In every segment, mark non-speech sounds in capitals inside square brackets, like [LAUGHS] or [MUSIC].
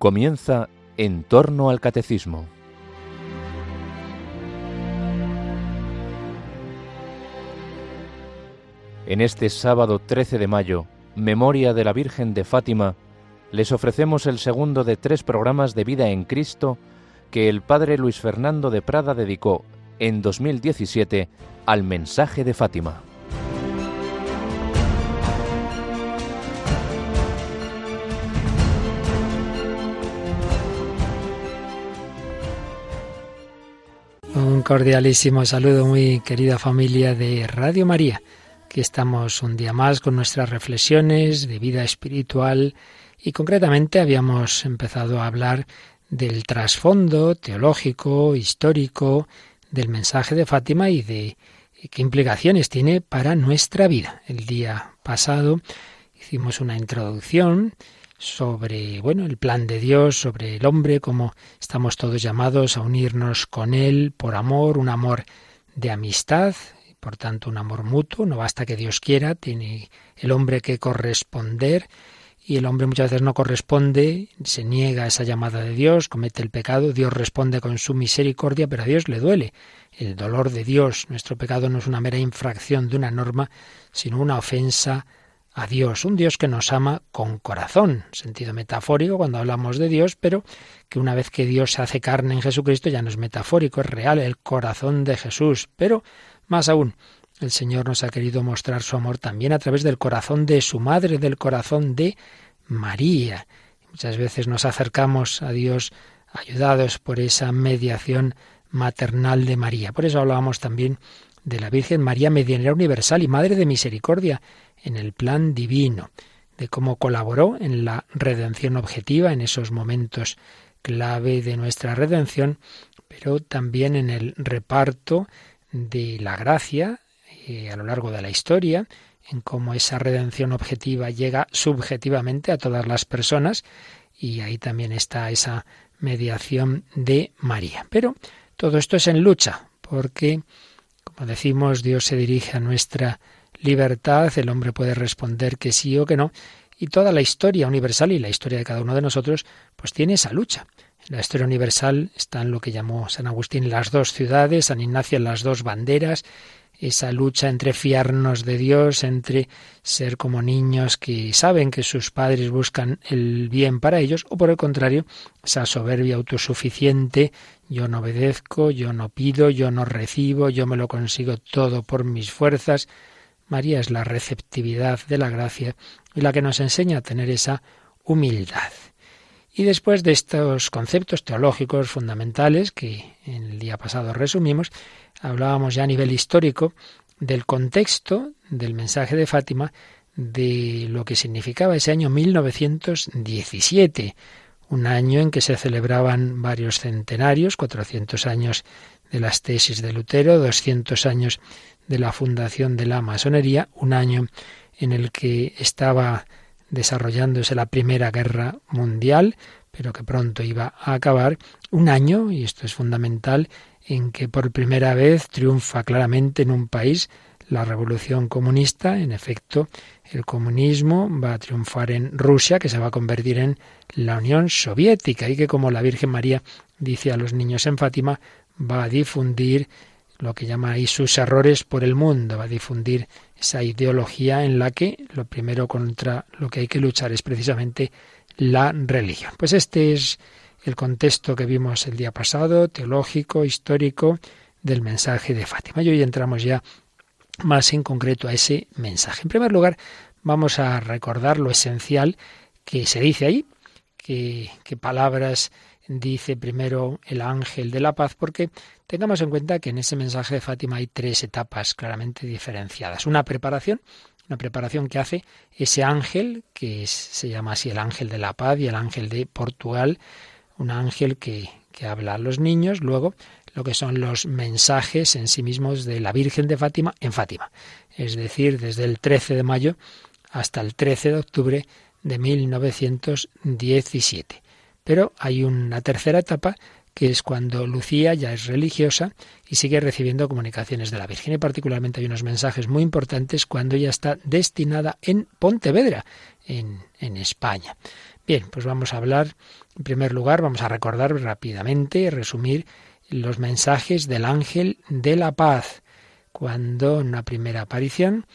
Comienza en torno al catecismo. En este sábado 13 de mayo, memoria de la Virgen de Fátima, les ofrecemos el segundo de tres programas de vida en Cristo que el padre Luis Fernando de Prada dedicó en 2017 al mensaje de Fátima. Cordialísimo saludo, muy querida familia de Radio María. Aquí estamos un día más con nuestras reflexiones de vida espiritual y concretamente habíamos empezado a hablar del trasfondo teológico, histórico del mensaje de Fátima y de qué implicaciones tiene para nuestra vida. El día pasado hicimos una introducción sobre, bueno, el plan de Dios, sobre el hombre, cómo estamos todos llamados a unirnos con Él por amor, un amor de amistad, por tanto un amor mutuo, no basta que Dios quiera, tiene el hombre que corresponder y el hombre muchas veces no corresponde, se niega a esa llamada de Dios, comete el pecado, Dios responde con su misericordia, pero a Dios le duele. El dolor de Dios, nuestro pecado no es una mera infracción de una norma, sino una ofensa a Dios, un Dios que nos ama con corazón, sentido metafórico cuando hablamos de Dios, pero que una vez que Dios se hace carne en Jesucristo ya no es metafórico, es real, el corazón de Jesús. Pero más aún, el Señor nos ha querido mostrar su amor también a través del corazón de su madre, del corazón de María. Muchas veces nos acercamos a Dios ayudados por esa mediación maternal de María. Por eso hablábamos también de la Virgen María Medianera Universal y Madre de Misericordia en el plan divino, de cómo colaboró en la redención objetiva en esos momentos clave de nuestra redención, pero también en el reparto de la gracia a lo largo de la historia, en cómo esa redención objetiva llega subjetivamente a todas las personas y ahí también está esa mediación de María. Pero todo esto es en lucha, porque, decimos, Dios se dirige a nuestra libertad, el hombre puede responder que sí o que no, y toda la historia universal y la historia de cada uno de nosotros, pues tiene esa lucha. En la historia universal están lo que llamó San Agustín las dos ciudades, San Ignacio las dos banderas, esa lucha entre fiarnos de Dios, entre ser como niños que saben que sus padres buscan el bien para ellos, o por el contrario, esa soberbia autosuficiente, yo no obedezco, yo no pido, yo no recibo, yo me lo consigo todo por mis fuerzas. María es la receptividad de la gracia y la que nos enseña a tener esa humildad. Y después de estos conceptos teológicos fundamentales que en el día pasado resumimos, hablábamos ya a nivel histórico del contexto del mensaje de Fátima, de lo que significaba ese año 1917, un año en que se celebraban varios centenarios, 400 años de las tesis de Lutero, 200 años de la fundación de la masonería, un año en el que estaba desarrollándose la Primera Guerra Mundial, pero que pronto iba a acabar, un año, y esto es fundamental, en que por primera vez triunfa claramente en un país la revolución comunista. En efecto, el comunismo va a triunfar en Rusia, que se va a convertir en la Unión Soviética, y que, como la Virgen María dice a los niños en Fátima, va a difundir lo que llama ahí sus errores por el mundo, va a difundir esa ideología en la que lo primero contra lo que hay que luchar es precisamente la religión. Pues este es el contexto que vimos el día pasado, teológico, histórico, del mensaje de Fátima. Y hoy entramos ya más en concreto a ese mensaje. En primer lugar, vamos a recordar lo esencial que se dice ahí, qué palabras dice primero el ángel de la paz, porque tengamos en cuenta que en ese mensaje de Fátima hay tres etapas claramente diferenciadas. Una preparación, una preparación que hace ese ángel, que se llama así el ángel de la paz y el ángel de Portugal, un ángel que, que habla a los niños, luego lo que son los mensajes en sí mismos de la Virgen de Fátima en Fátima, es decir, desde el 13 de mayo hasta el 13 de octubre de 1917. Pero hay una tercera etapa que es cuando Lucía ya es religiosa y sigue recibiendo comunicaciones de la Virgen. Y particularmente hay unos mensajes muy importantes cuando ella está destinada en Pontevedra, en, en España. Bien, pues vamos a hablar, en primer lugar, vamos a recordar rápidamente, resumir los mensajes del ángel de la paz, cuando en una primera aparición,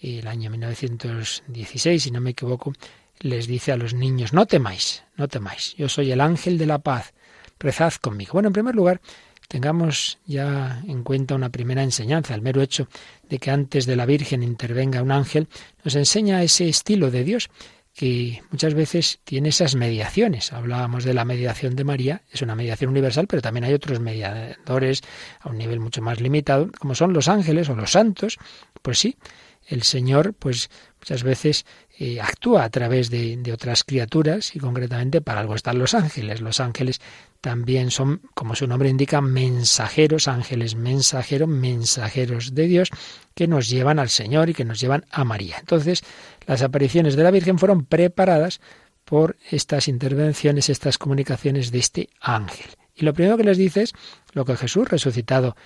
el año 1916, si no me equivoco, les dice a los niños, no temáis, no temáis, yo soy el ángel de la paz, rezad conmigo. Bueno, en primer lugar, tengamos ya en cuenta una primera enseñanza. El mero hecho de que antes de la Virgen intervenga un ángel nos enseña ese estilo de Dios que muchas veces tiene esas mediaciones. Hablábamos de la mediación de María, es una mediación universal, pero también hay otros mediadores a un nivel mucho más limitado, como son los ángeles o los santos. Pues sí, el Señor, pues muchas veces eh, actúa a través de, de, otras criaturas y concretamente para algo están los ángeles. Los ángeles también son, como su nombre indica, mensajeros, ángeles mensajeros, mensajeros de Dios que nos llevan al Señor y que nos llevan a María. Entonces, las apariciones de la Virgen fueron preparadas por estas intervenciones, estas comunicaciones de este ángel. Y lo primero que les dice es lo que Jesús resucitado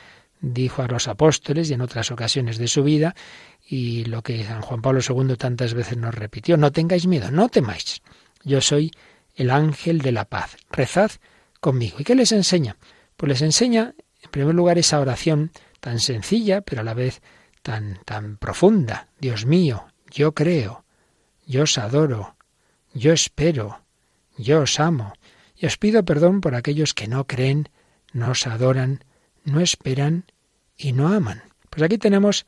dijo a los apóstoles y en otras ocasiones de su vida, y lo que San Juan Pablo II tantas veces nos repitió, no tengáis miedo, no temáis, yo soy el ángel de la paz, rezad conmigo. ¿Y qué les enseña? Pues les enseña, en primer lugar, esa oración tan sencilla, pero a la vez tan, tan profunda. Dios mío, yo creo, yo os adoro, yo espero, yo os amo, y os pido perdón por aquellos que no creen, no os adoran, no esperan y no aman. Pues aquí tenemos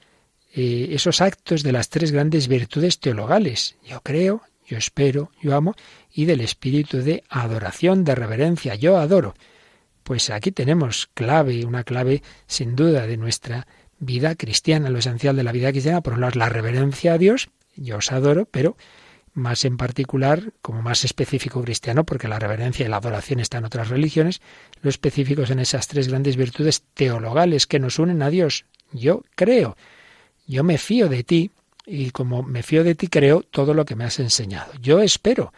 eh, esos actos de las tres grandes virtudes teologales. Yo creo, yo espero, yo amo, y del espíritu de adoración, de reverencia, yo adoro. Pues aquí tenemos clave, una clave sin duda de nuestra vida cristiana, lo esencial de la vida cristiana, por un lado la reverencia a Dios, yo os adoro, pero más en particular, como más específico cristiano, porque la reverencia y la adoración están en otras religiones, lo específico en esas tres grandes virtudes teologales que nos unen a Dios. Yo creo, yo me fío de ti, y como me fío de ti creo todo lo que me has enseñado. Yo espero,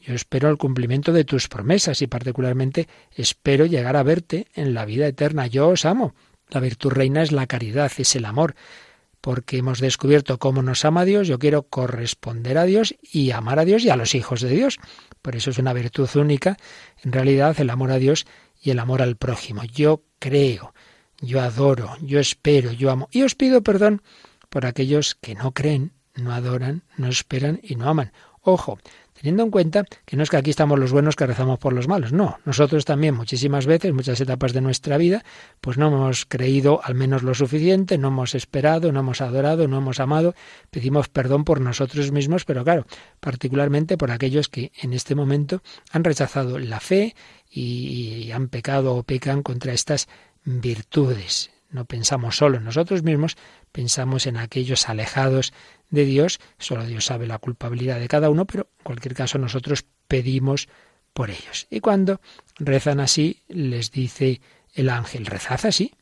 yo espero el cumplimiento de tus promesas y particularmente espero llegar a verte en la vida eterna. Yo os amo. La virtud reina es la caridad, es el amor porque hemos descubierto cómo nos ama Dios, yo quiero corresponder a Dios y amar a Dios y a los hijos de Dios. Por eso es una virtud única, en realidad, el amor a Dios y el amor al prójimo. Yo creo, yo adoro, yo espero, yo amo. Y os pido perdón por aquellos que no creen, no adoran, no esperan y no aman. Ojo, teniendo en cuenta que no es que aquí estamos los buenos que rezamos por los malos, no, nosotros también muchísimas veces, muchas etapas de nuestra vida, pues no hemos creído al menos lo suficiente, no hemos esperado, no hemos adorado, no hemos amado, pedimos perdón por nosotros mismos, pero claro, particularmente por aquellos que en este momento han rechazado la fe y han pecado o pecan contra estas virtudes. No pensamos solo en nosotros mismos, pensamos en aquellos alejados de Dios, solo Dios sabe la culpabilidad de cada uno, pero en cualquier caso nosotros pedimos por ellos. Y cuando rezan así, les dice el ángel, rezad así.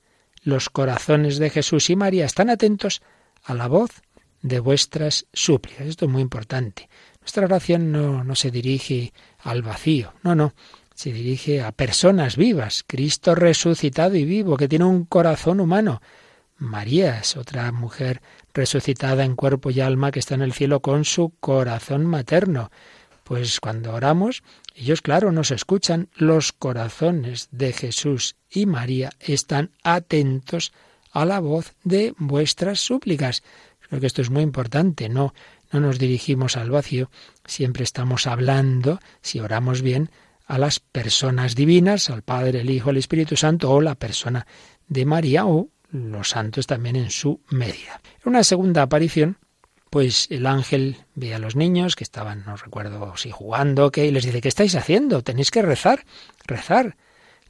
Los corazones de Jesús y María están atentos a la voz de vuestras súplicas. Esto es muy importante. Nuestra oración no, no se dirige al vacío, no, no, se dirige a personas vivas, Cristo resucitado y vivo, que tiene un corazón humano. María es otra mujer resucitada en cuerpo y alma que está en el cielo con su corazón materno. Pues cuando oramos, ellos, claro, nos escuchan, los corazones de Jesús y María están atentos a la voz de vuestras súplicas. Creo que esto es muy importante, no, no nos dirigimos al vacío, siempre estamos hablando, si oramos bien, a las personas divinas, al Padre, el Hijo, el Espíritu Santo, o la persona de María, o los santos también en su medida. En una segunda aparición, pues el ángel ve a los niños que estaban, no recuerdo si jugando, que y les dice, ¿qué estáis haciendo? Tenéis que rezar, rezar.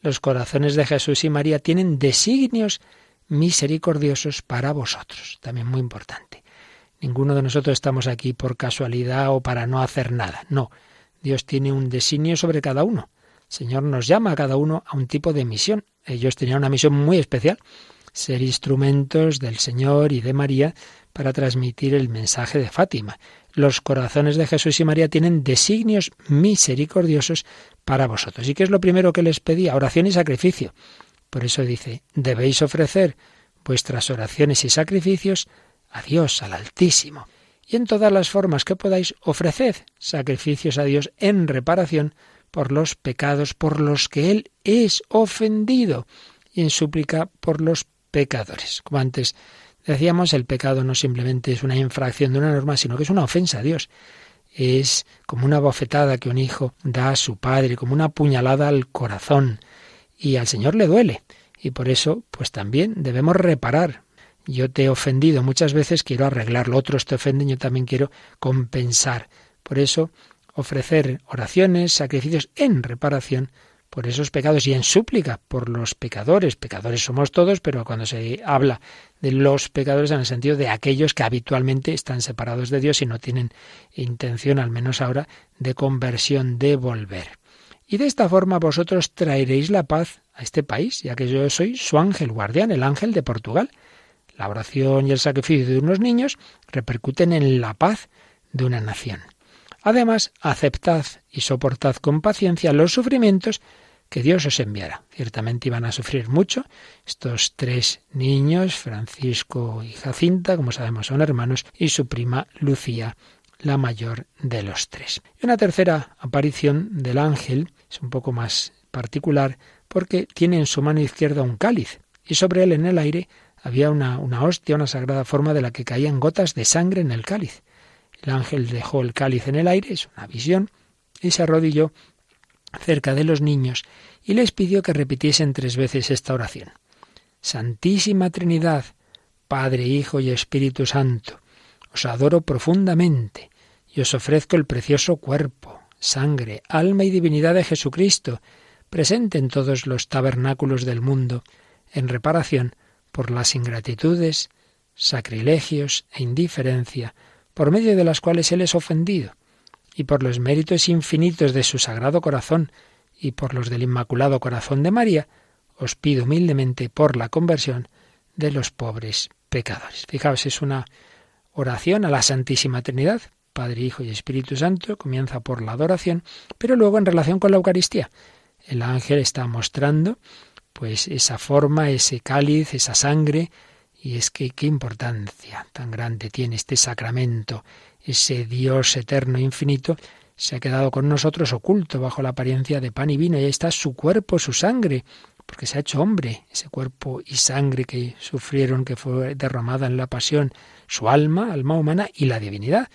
Los corazones de Jesús y María tienen designios misericordiosos para vosotros. También muy importante. Ninguno de nosotros estamos aquí por casualidad o para no hacer nada. No, Dios tiene un designio sobre cada uno. El Señor nos llama a cada uno a un tipo de misión. Ellos tenían una misión muy especial ser instrumentos del Señor y de María para transmitir el mensaje de Fátima. Los corazones de Jesús y María tienen designios misericordiosos para vosotros. ¿Y qué es lo primero que les pedía? Oración y sacrificio. Por eso dice, debéis ofrecer vuestras oraciones y sacrificios a Dios, al Altísimo. y en todas las formas que podáis ofreced sacrificios a Dios en reparación por los pecados por los que Él es ofendido y en súplica por los pecadores. Como antes decíamos, el pecado no simplemente es una infracción de una norma, sino que es una ofensa a Dios. Es como una bofetada que un hijo da a su padre, como una puñalada al corazón. Y al Señor le duele. Y por eso, pues también debemos reparar. Yo te he ofendido muchas veces, quiero arreglarlo. Otros te ofenden, yo también quiero compensar. Por eso ofrecer oraciones, sacrificios en reparación por esos pecados y en súplica por los pecadores. Pecadores somos todos, pero cuando se habla de los pecadores en el sentido de aquellos que habitualmente están separados de Dios y no tienen intención, al menos ahora, de conversión, de volver. Y de esta forma vosotros traeréis la paz a este país, ya que yo soy su ángel guardián, el ángel de Portugal. La oración y el sacrificio de unos niños repercuten en la paz de una nación. Además, aceptad y soportad con paciencia los sufrimientos que Dios os enviará. Ciertamente iban a sufrir mucho estos tres niños, Francisco y Jacinta, como sabemos son hermanos, y su prima Lucía, la mayor de los tres. Y una tercera aparición del ángel es un poco más particular porque tiene en su mano izquierda un cáliz y sobre él en el aire había una, una hostia, una sagrada forma de la que caían gotas de sangre en el cáliz. El ángel dejó el cáliz en el aire, es una visión, y se arrodilló cerca de los niños y les pidió que repitiesen tres veces esta oración. Santísima Trinidad, Padre, Hijo y Espíritu Santo, os adoro profundamente y os ofrezco el precioso cuerpo, sangre, alma y divinidad de Jesucristo, presente en todos los tabernáculos del mundo, en reparación por las ingratitudes, sacrilegios e indiferencia por medio de las cuales Él es ofendido, y por los méritos infinitos de su sagrado corazón y por los del Inmaculado Corazón de María, os pido humildemente por la conversión de los pobres pecadores. Fijaos, es una oración a la Santísima Trinidad, Padre, Hijo y Espíritu Santo, comienza por la adoración, pero luego en relación con la Eucaristía. El ángel está mostrando pues esa forma, ese cáliz, esa sangre, y es que qué importancia tan grande tiene este sacramento. Ese Dios eterno e infinito se ha quedado con nosotros oculto bajo la apariencia de pan y vino, y ahí está su cuerpo, su sangre, porque se ha hecho hombre, ese cuerpo y sangre que sufrieron, que fue derramada en la pasión, su alma, alma humana y la divinidad.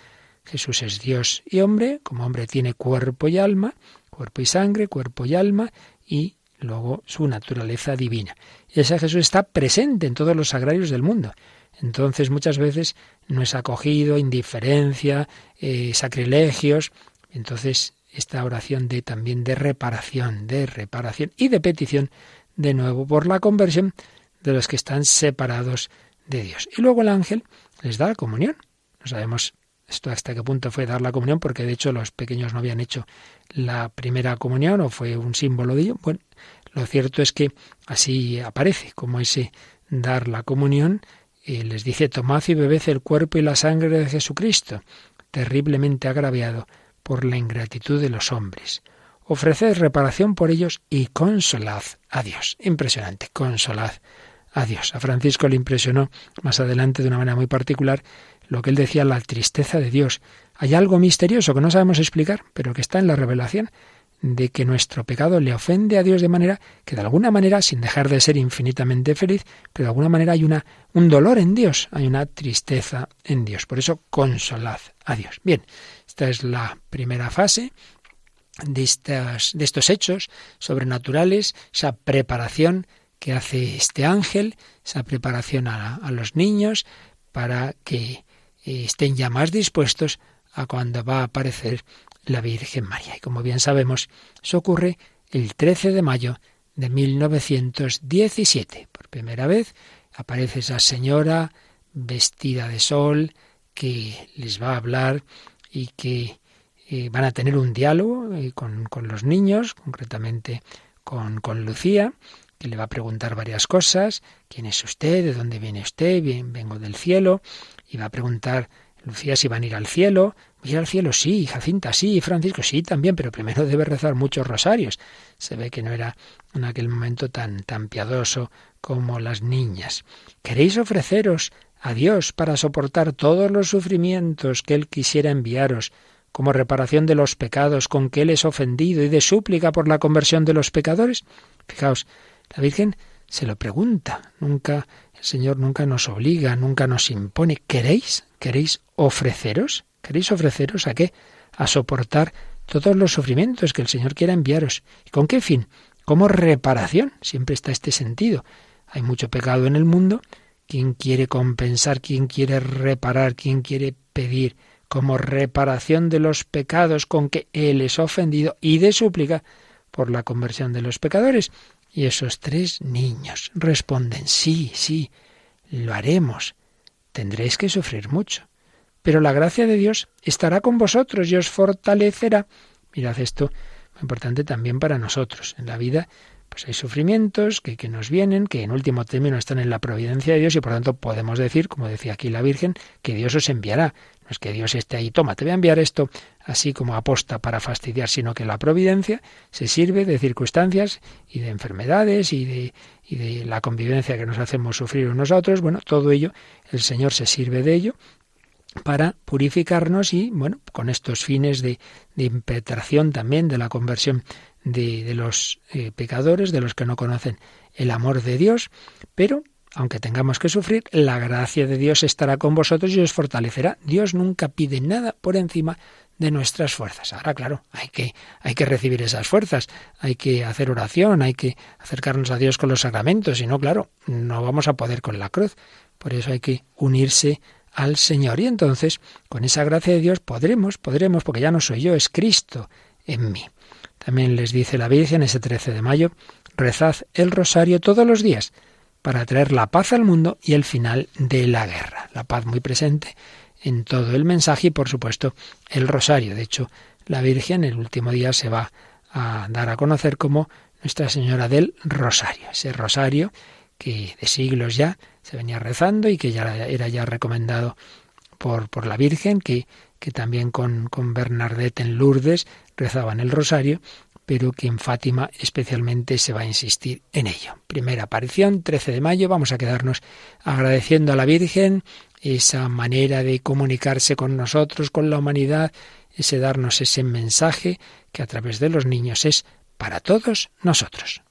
Jesús es Dios y hombre, como hombre tiene cuerpo y alma, cuerpo y sangre, cuerpo y alma, y luego su naturaleza divina. Y ese Jesús está presente en todos los sagrarios del mundo. Entonces muchas veces no es acogido, indiferencia, eh, sacrilegios. Entonces esta oración de también de reparación, de reparación y de petición de nuevo por la conversión de los que están separados de Dios. Y luego el ángel les da la comunión. No sabemos esto hasta qué punto fue dar la comunión, porque de hecho los pequeños no habían hecho la primera comunión o fue un símbolo de ello. Bueno, lo cierto es que así aparece como ese dar la comunión. Y les dice, tomad y bebed el cuerpo y la sangre de Jesucristo, terriblemente agraviado por la ingratitud de los hombres. Ofreced reparación por ellos y consolad a Dios. Impresionante, consolad a Dios. A Francisco le impresionó más adelante de una manera muy particular lo que él decía, la tristeza de Dios. Hay algo misterioso que no sabemos explicar, pero que está en la revelación de que nuestro pecado le ofende a Dios de manera que de alguna manera, sin dejar de ser infinitamente feliz, pero de alguna manera hay una, un dolor en Dios, hay una tristeza en Dios. Por eso, consolad a Dios. Bien, esta es la primera fase de, estas, de estos hechos sobrenaturales, esa preparación que hace este ángel, esa preparación a, a los niños para que estén ya más dispuestos a cuando va a aparecer la Virgen María. Y como bien sabemos, eso ocurre el 13 de mayo de 1917. Por primera vez aparece esa señora vestida de sol que les va a hablar y que eh, van a tener un diálogo eh, con, con, los niños, concretamente con, con Lucía, que le va a preguntar varias cosas. ¿Quién es usted? ¿De dónde viene usted? Bien, vengo del cielo y va a preguntar Lucía si van a ir al cielo. ¿Voy a ir al cielo? Sí. Jacinta, sí. Francisco, sí, también, pero primero debe rezar muchos rosarios. Se ve que no era en aquel momento tan, tan piadoso como las niñas. ¿Queréis ofreceros a Dios para soportar todos los sufrimientos que Él quisiera enviaros, como reparación de los pecados con que Él es ofendido y de súplica por la conversión de los pecadores? Fijaos, la Virgen se lo pregunta, nunca, el Señor nunca nos obliga, nunca nos impone. ¿Queréis? ¿Queréis ofreceros? ¿Queréis ofreceros a qué? A soportar todos los sufrimientos que el Señor quiera enviaros. ¿Y con qué fin? Como reparación. Siempre está este sentido. Hay mucho pecado en el mundo. ¿Quién quiere compensar? ¿Quién quiere reparar? ¿Quién quiere pedir como reparación de los pecados con que Él es ofendido y de súplica por la conversión de los pecadores? Y esos tres niños responden, sí, sí, lo haremos. Tendréis que sufrir mucho. Pero la gracia de Dios estará con vosotros y os fortalecerá. Mirad esto, muy importante también para nosotros. En la vida pues hay sufrimientos que, que, nos vienen, que en último término están en la providencia de Dios y por tanto podemos decir, como decía aquí la Virgen, que Dios os enviará. No es que Dios esté ahí, toma, te voy a enviar esto así como aposta para fastidiar, sino que la providencia se sirve de circunstancias y de enfermedades y de, y de la convivencia que nos hacemos sufrir unos a otros. Bueno, todo ello, el Señor se sirve de ello para purificarnos y, bueno, con estos fines de, de impetración también de la conversión de, de los eh, pecadores, de los que no conocen el amor de Dios, pero aunque tengamos que sufrir, la gracia de Dios estará con vosotros y os fortalecerá. Dios nunca pide nada por encima de nuestras fuerzas. Ahora, claro, hay que, hay que recibir esas fuerzas, hay que hacer oración, hay que acercarnos a Dios con los sacramentos, y no, claro, no vamos a poder con la cruz. Por eso hay que unirse al Señor. Y entonces, con esa gracia de Dios, podremos, podremos, porque ya no soy yo, es Cristo en mí. También les dice la Virgen ese 13 de mayo, rezad el rosario todos los días para traer la paz al mundo y el final de la guerra. La paz muy presente en todo el mensaje y por supuesto el rosario. De hecho, la Virgen el último día se va a dar a conocer como Nuestra Señora del Rosario. Ese rosario que de siglos ya se venía rezando y que ya era ya recomendado por, por la Virgen, que, que también con, con Bernadette en Lourdes rezaban el rosario pero que en Fátima especialmente se va a insistir en ello. Primera aparición, 13 de mayo, vamos a quedarnos agradeciendo a la Virgen esa manera de comunicarse con nosotros, con la humanidad, ese darnos ese mensaje que a través de los niños es para todos nosotros.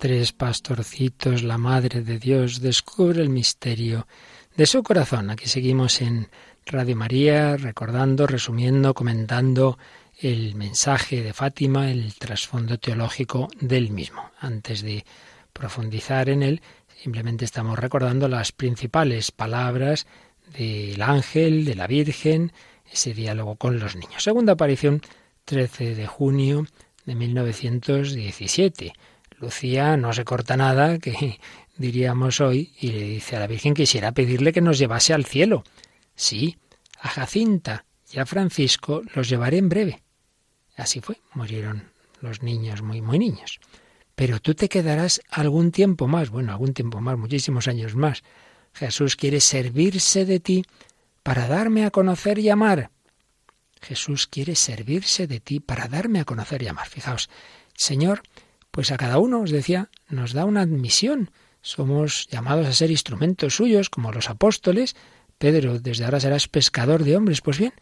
Tres pastorcitos, la Madre de Dios descubre el misterio de su corazón. Aquí seguimos en Radio María, recordando, resumiendo, comentando el mensaje de Fátima, el trasfondo teológico del mismo. Antes de profundizar en él, simplemente estamos recordando las principales palabras del ángel, de la Virgen, ese diálogo con los niños. Segunda aparición, 13 de junio de 1917. Lucía no se corta nada, que [LAUGHS] diríamos hoy, y le dice a la Virgen quisiera pedirle que nos llevase al cielo. Sí, a Jacinta y a Francisco los llevaré en breve. Así fue, murieron los niños muy, muy niños. Pero tú te quedarás algún tiempo más, bueno, algún tiempo más, muchísimos años más. Jesús quiere servirse de ti para darme a conocer y amar. Jesús quiere servirse de ti para darme a conocer y amar. Fijaos, Señor, pues a cada uno, os decía, nos da una admisión. Somos llamados a ser instrumentos suyos, como los apóstoles. Pedro, desde ahora serás pescador de hombres. Pues bien,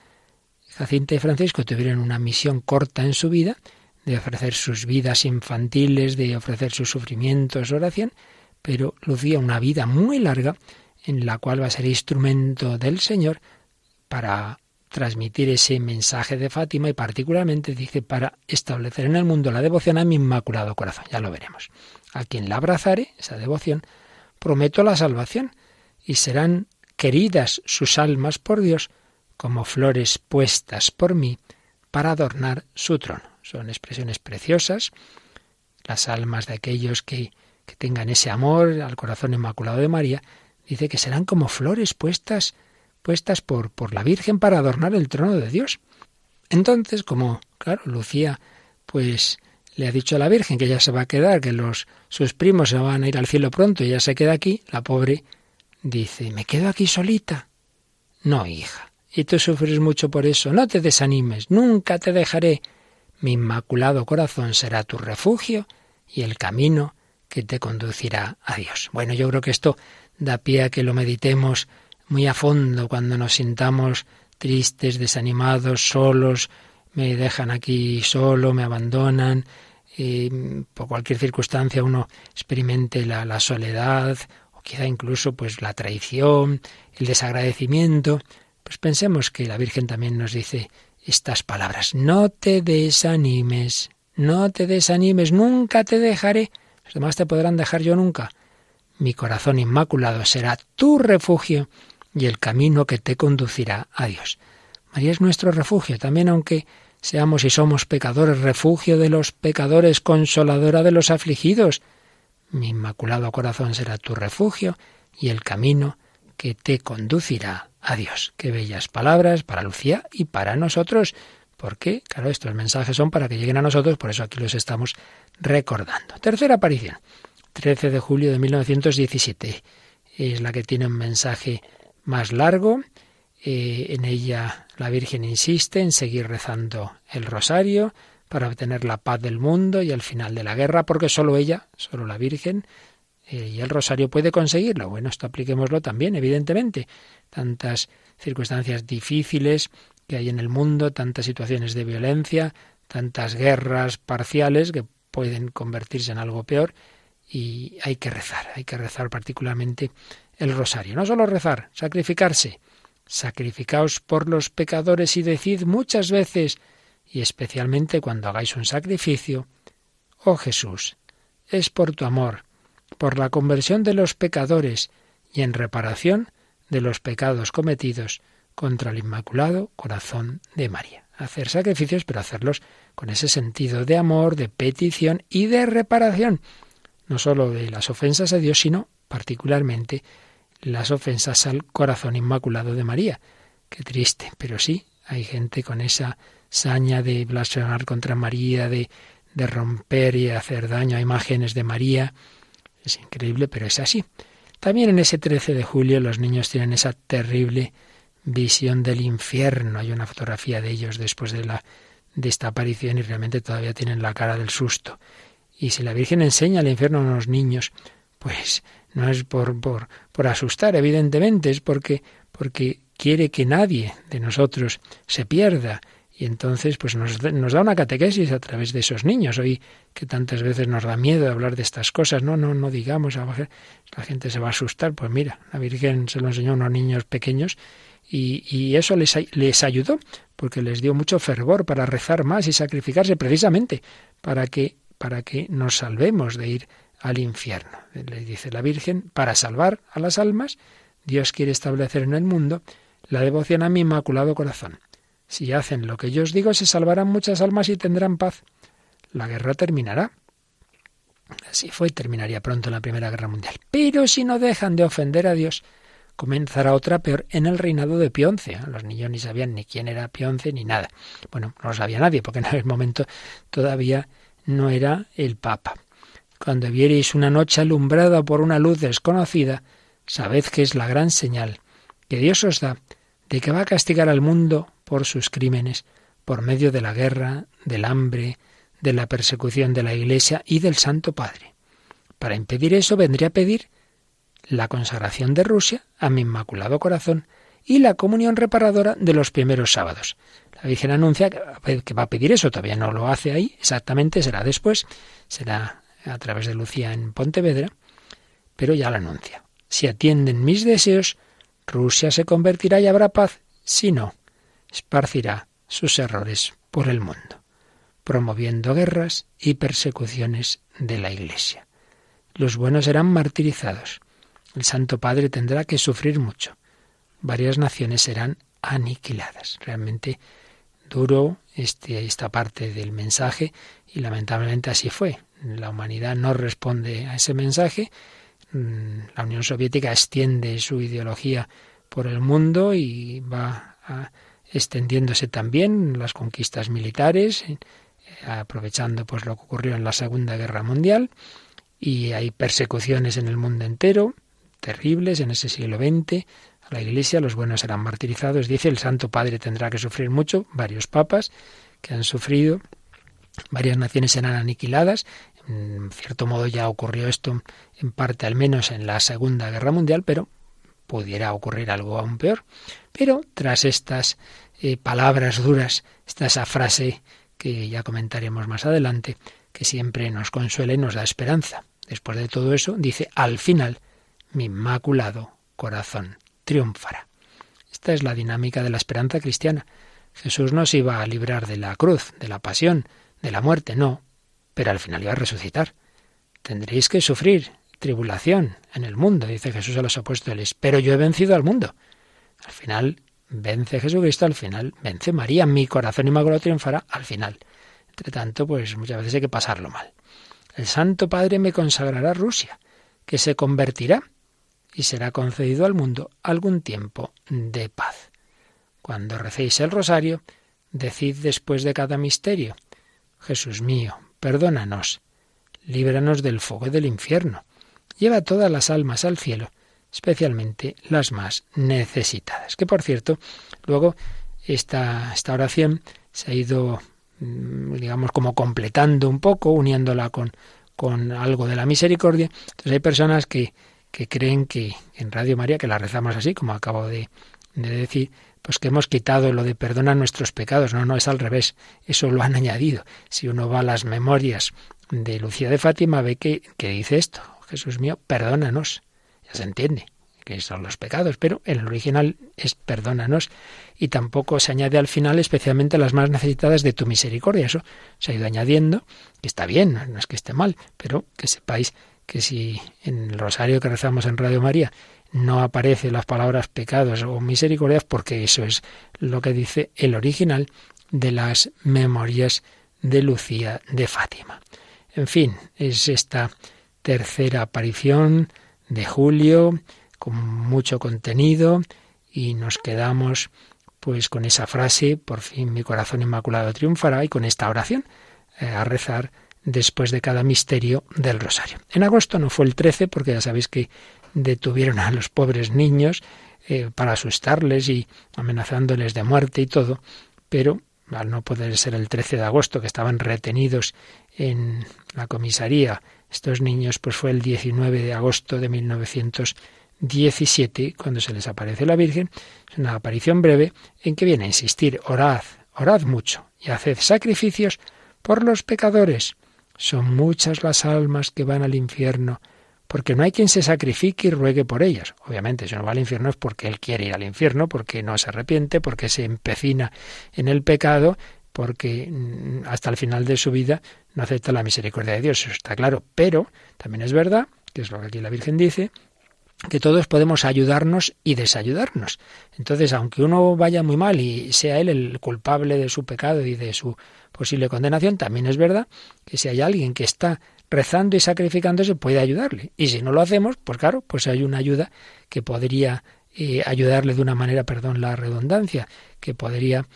Jacinta y Francisco tuvieron una misión corta en su vida, de ofrecer sus vidas infantiles, de ofrecer sus sufrimientos, oración, pero lucía una vida muy larga en la cual va a ser instrumento del Señor para transmitir ese mensaje de Fátima y particularmente dice para establecer en el mundo la devoción a mi inmaculado corazón. Ya lo veremos. A quien la abrazare, esa devoción, prometo la salvación y serán queridas sus almas por Dios como flores puestas por mí para adornar su trono. Son expresiones preciosas. Las almas de aquellos que, que tengan ese amor al corazón inmaculado de María, dice que serán como flores puestas puestas por, por la Virgen para adornar el trono de Dios. Entonces, como, claro, Lucía, pues le ha dicho a la Virgen que ya se va a quedar, que los sus primos se van a ir al cielo pronto y ella se queda aquí, la pobre dice, ¿me quedo aquí solita? No, hija, y tú sufres mucho por eso, no te desanimes, nunca te dejaré. Mi inmaculado corazón será tu refugio y el camino que te conducirá a Dios. Bueno, yo creo que esto da pie a que lo meditemos muy a fondo cuando nos sintamos tristes, desanimados, solos, me dejan aquí solo, me abandonan, y por cualquier circunstancia uno experimente la, la soledad o quizá incluso pues la traición, el desagradecimiento, pues pensemos que la Virgen también nos dice estas palabras, no te desanimes, no te desanimes, nunca te dejaré, los demás te podrán dejar yo nunca. Mi corazón inmaculado será tu refugio y el camino que te conducirá a Dios. María es nuestro refugio, también aunque seamos y somos pecadores, refugio de los pecadores, consoladora de los afligidos. Mi inmaculado corazón será tu refugio y el camino que te conducirá a Dios. Qué bellas palabras para Lucía y para nosotros, porque, claro, estos mensajes son para que lleguen a nosotros, por eso aquí los estamos recordando. Tercera aparición, 13 de julio de 1917. Es la que tiene un mensaje más largo. Eh, en ella la Virgen insiste en seguir rezando el rosario para obtener la paz del mundo y el final de la guerra, porque solo ella, solo la Virgen, eh, y el rosario puede conseguirlo. Bueno, esto apliquémoslo también, evidentemente. Tantas circunstancias difíciles que hay en el mundo, tantas situaciones de violencia, tantas guerras parciales que pueden convertirse en algo peor y hay que rezar, hay que rezar particularmente el rosario. No solo rezar, sacrificarse. Sacrificaos por los pecadores y decid muchas veces, y especialmente cuando hagáis un sacrificio, oh Jesús, es por tu amor, por la conversión de los pecadores y en reparación de los pecados cometidos contra el Inmaculado Corazón de María. Hacer sacrificios, pero hacerlos con ese sentido de amor, de petición y de reparación, no sólo de las ofensas a Dios, sino particularmente las ofensas al corazón inmaculado de María. Qué triste, pero sí, hay gente con esa saña de blasfemar contra María, de, de romper y hacer daño a imágenes de María. Es increíble, pero es así. También en ese 13 de julio los niños tienen esa terrible visión del infierno. Hay una fotografía de ellos después de la de esta aparición y realmente todavía tienen la cara del susto. Y si la Virgen enseña el infierno a los niños, pues no es por, por, por asustar, evidentemente, es porque, porque quiere que nadie de nosotros se pierda. Y entonces, pues nos, nos, da una catequesis a través de esos niños. Hoy que tantas veces nos da miedo hablar de estas cosas. No, no, no digamos, la gente se va a asustar. Pues mira, la Virgen se lo enseñó a unos niños pequeños y, y eso les, les ayudó, porque les dio mucho fervor para rezar más y sacrificarse precisamente para que, para que nos salvemos de ir al infierno. Le dice la Virgen, para salvar a las almas, Dios quiere establecer en el mundo la devoción a mi inmaculado corazón. Si hacen lo que yo os digo, se salvarán muchas almas y tendrán paz. la guerra terminará. Así fue, terminaría pronto la Primera Guerra Mundial. Pero si no dejan de ofender a Dios, comenzará otra peor en el reinado de Pionce. Los niños ni sabían ni quién era Pionce ni nada. Bueno, no lo sabía nadie, porque en aquel momento todavía no era el Papa. Cuando viereis una noche alumbrada por una luz desconocida, sabed que es la gran señal que Dios os da de que va a castigar al mundo por sus crímenes, por medio de la guerra, del hambre, de la persecución de la Iglesia y del Santo Padre. Para impedir eso vendría a pedir la consagración de Rusia a mi Inmaculado Corazón y la comunión reparadora de los primeros sábados. La Virgen anuncia que va a pedir eso, todavía no lo hace ahí, exactamente será después, será a través de Lucía en Pontevedra, pero ya lo anuncia. Si atienden mis deseos, Rusia se convertirá y habrá paz. Si no, esparcirá sus errores por el mundo, promoviendo guerras y persecuciones de la Iglesia. Los buenos serán martirizados. El Santo Padre tendrá que sufrir mucho. Varias naciones serán aniquiladas. Realmente duro este, esta parte del mensaje y lamentablemente así fue. La humanidad no responde a ese mensaje Mm, la Unión Soviética extiende su ideología por el mundo y va extendiéndose también las conquistas militares, eh, aprovechando pues lo que ocurrió en la Segunda Guerra Mundial y hay persecuciones en el mundo entero, terribles en ese siglo XX. A la Iglesia los buenos serán martirizados. Dice el Santo Padre tendrá que sufrir mucho, varios papas que han sufrido, varias naciones serán aniquiladas en cierto modo ya ocurrió esto en parte al menos en la Segunda Guerra Mundial, pero pudiera ocurrir algo aún peor. Pero tras estas eh, palabras duras, está esa frase que ya comentaremos más adelante, que siempre nos consuela y nos da esperanza. Después de todo eso, dice, al final, mi inmaculado corazón triunfará. Esta es la dinámica de la esperanza cristiana. Jesús no se iba a librar de la cruz, de la pasión, de la muerte, no, pero al final iba a resucitar. Tendréis que sufrir tribulación en el mundo, dice Jesús a los apóstoles, pero yo he vencido al mundo. Al final vence Jesucristo, al final vence María, mi corazón inmaculado triunfará al final. Entre tanto, pues muchas veces hay que pasarlo mal. El Santo Padre me consagrará a Rusia, que se convertirá y será concedido al mundo algún tiempo de paz. Cuando recéis el rosario, decid después de cada misterio, Jesús mío, perdónanos, líbranos del fuego del infierno, lleva todas las almas al cielo, especialmente las más necesitadas. Que por cierto, luego esta, esta oración se ha ido, mm, digamos, como completando un poco, uniéndola con, con algo de la misericordia. Entonces hay personas que, que creen que en Radio María, que la rezamos así, como acabo de, de decir, pues que hemos quitado lo de perdona nuestros pecados. No, no, es al revés. Eso lo han añadido. Si uno va a las memorias de Lucía de Fátima, ve que, que dice esto. Jesús mío, perdónanos. Ya se entiende que son los pecados, pero el original es perdónanos y tampoco se añade al final especialmente las más necesitadas de tu misericordia. Eso se ha ido añadiendo, que está bien, no es que esté mal, pero que sepáis que si en el rosario que rezamos en Radio María no aparece las palabras pecados o misericordias porque eso es lo que dice el original de las memorias de Lucía de Fátima. En fin, es esta tercera aparición de julio con mucho contenido y nos quedamos pues con esa frase, por fin mi corazón inmaculado triunfará y con esta oración eh, a rezar después de cada misterio del rosario. En agosto no fue el 13 porque ya sabéis que detuvieron a los pobres niños eh, para asustarles y amenazándoles de muerte y todo, pero al no poder ser el 13 de agosto, que estaban retenidos en la comisaría, estos niños, pues fue el 19 de agosto de 1917 cuando se les aparece la Virgen. Es una aparición breve en que viene a insistir, orad, orad mucho y haced sacrificios por los pecadores. Son muchas las almas que van al infierno porque no hay quien se sacrifique y ruegue por ellas. Obviamente, si uno va al infierno es porque él quiere ir al infierno, porque no se arrepiente, porque se empecina en el pecado, porque mm, hasta el final de su vida no acepta la misericordia de Dios, eso está claro. Pero también es verdad, que es lo que aquí la Virgen dice, que todos podemos ayudarnos y desayudarnos. Entonces, aunque uno vaya muy mal y sea él el culpable de su pecado y de su posible condenación, también es verdad que si hay alguien que está rezando y sacrificándose puede ayudarle. Y si no lo hacemos, pues claro, pues hay una ayuda que podría eh, ayudarle de una manera, perdón la redundancia, que podría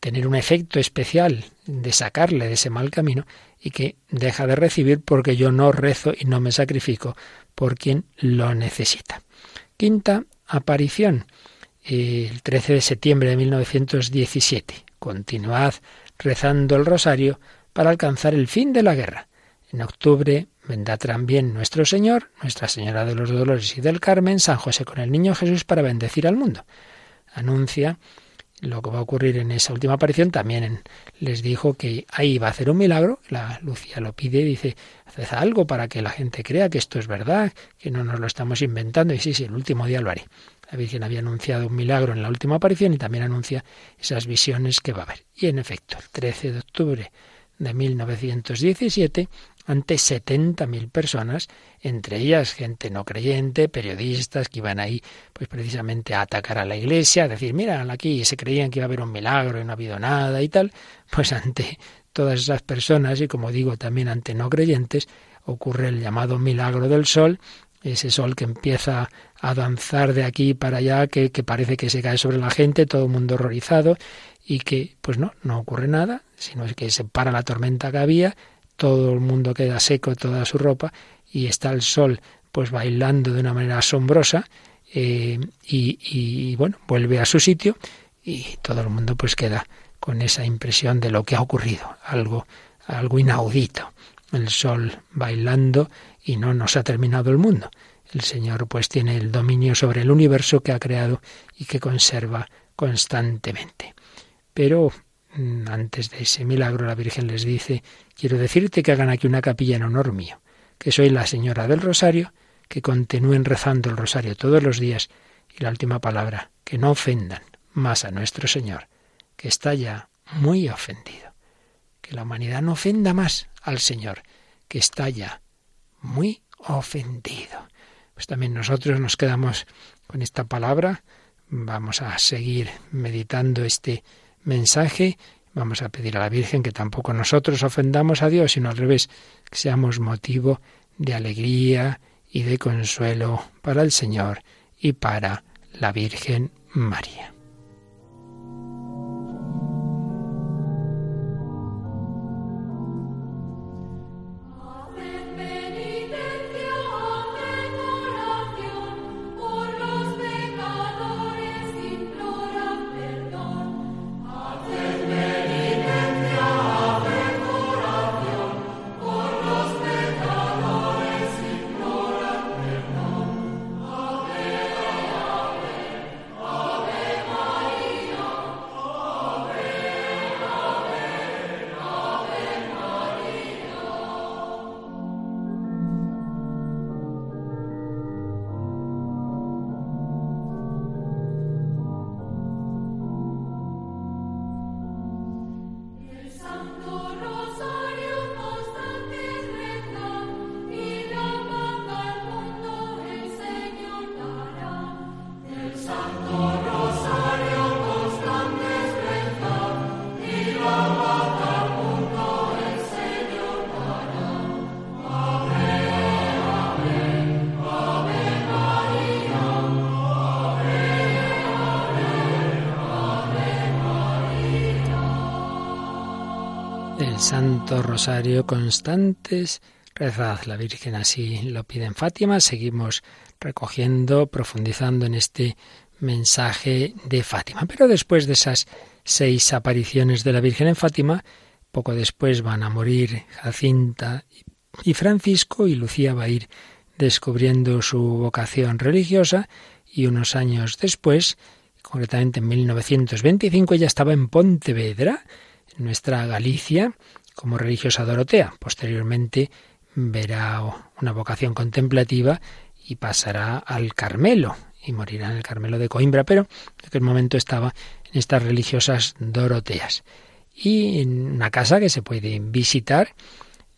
tener un efecto especial de sacarle de ese mal camino y que deja de recibir porque yo no rezo y no me sacrifico por quien lo necesita. Quinta aparición, el 13 de septiembre de 1917. Continuad rezando el rosario para alcanzar el fin de la guerra. En octubre vendrá también nuestro Señor, Nuestra Señora de los Dolores y del Carmen, San José con el Niño Jesús para bendecir al mundo. Anuncia lo que va a ocurrir en esa última aparición, también les dijo que ahí va a hacer un milagro, la Lucia lo pide, dice, haced algo para que la gente crea que esto es verdad, que no nos lo estamos inventando, y sí, sí, el último día lo haré. La Virgen había anunciado un milagro en la última aparición y también anuncia esas visiones que va a haber. Y en efecto, el 13 de octubre de 1917 ante 70.000 personas, entre ellas gente no creyente, periodistas que iban ahí pues precisamente a atacar a la iglesia, a decir, mira, aquí se creían que iba a haber un milagro y no ha habido nada y tal, pues ante todas esas personas y como digo también ante no creyentes ocurre el llamado milagro del sol, ese sol que empieza a danzar de aquí para allá, que, que parece que se cae sobre la gente, todo el mundo horrorizado, y que pues no, no ocurre nada, sino que se para la tormenta que había, todo el mundo queda seco, toda su ropa, y está el sol pues bailando de una manera asombrosa, eh, y, y, bueno, vuelve a su sitio, y todo el mundo pues queda con esa impresión de lo que ha ocurrido, algo, algo inaudito. El sol bailando y no nos ha terminado el mundo. El Señor pues tiene el dominio sobre el universo que ha creado y que conserva constantemente. Pero antes de ese milagro, la Virgen les dice, quiero decirte que hagan aquí una capilla en honor mío, que soy la Señora del Rosario, que continúen rezando el Rosario todos los días y la última palabra, que no ofendan más a nuestro Señor, que está ya muy ofendido. Que la humanidad no ofenda más al Señor, que está ya muy ofendido. Pues también nosotros nos quedamos con esta palabra, vamos a seguir meditando este mensaje. Vamos a pedir a la Virgen que tampoco nosotros ofendamos a Dios, sino al revés, que seamos motivo de alegría y de consuelo para el Señor y para la Virgen María. Santo Rosario constantes. Rezad, la Virgen así lo pide en Fátima. Seguimos recogiendo, profundizando en este mensaje de Fátima. Pero después de esas seis apariciones de la Virgen en Fátima, poco después van a morir Jacinta y Francisco y Lucía va a ir descubriendo su vocación religiosa y unos años después, concretamente en 1925, ella estaba en Pontevedra nuestra Galicia como religiosa Dorotea. Posteriormente verá una vocación contemplativa y pasará al Carmelo y morirá en el Carmelo de Coimbra, pero en aquel momento estaba en estas religiosas Doroteas. Y en una casa que se puede visitar